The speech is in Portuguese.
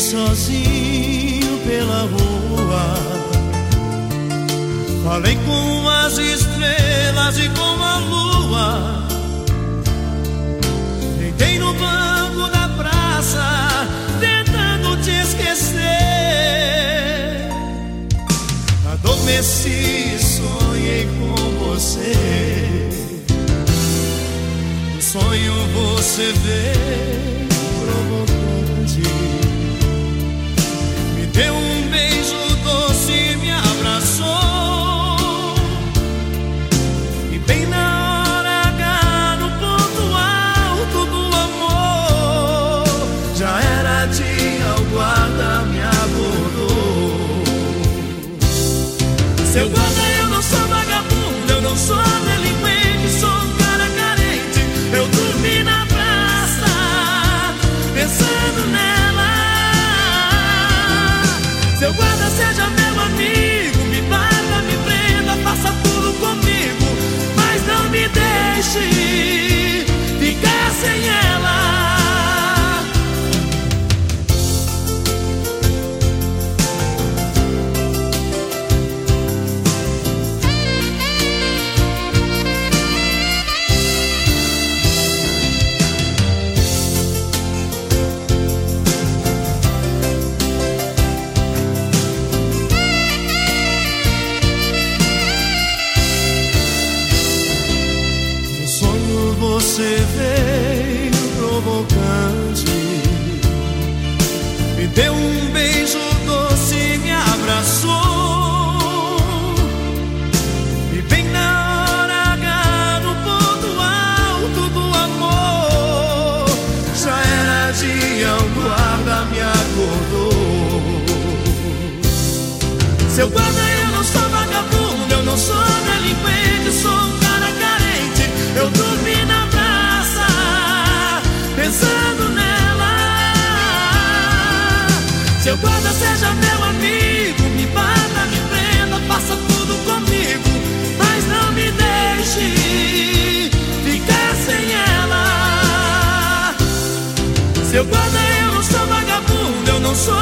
sozinho pela rua. Falei com as estrelas e com a lua. Deitei no banco da praça, tentando te esquecer. Adormeci e sonhei com você. No sonho você veio provocante. Era dia, o guarda me abordou. Seu guarda, você veio provocante, me deu um beijo doce e me abraçou. E bem na hora no ponto alto do amor, já era dia, o guarda me acordou. Seu guarda, Seu guarda, eu não sou vagabundo, eu não sou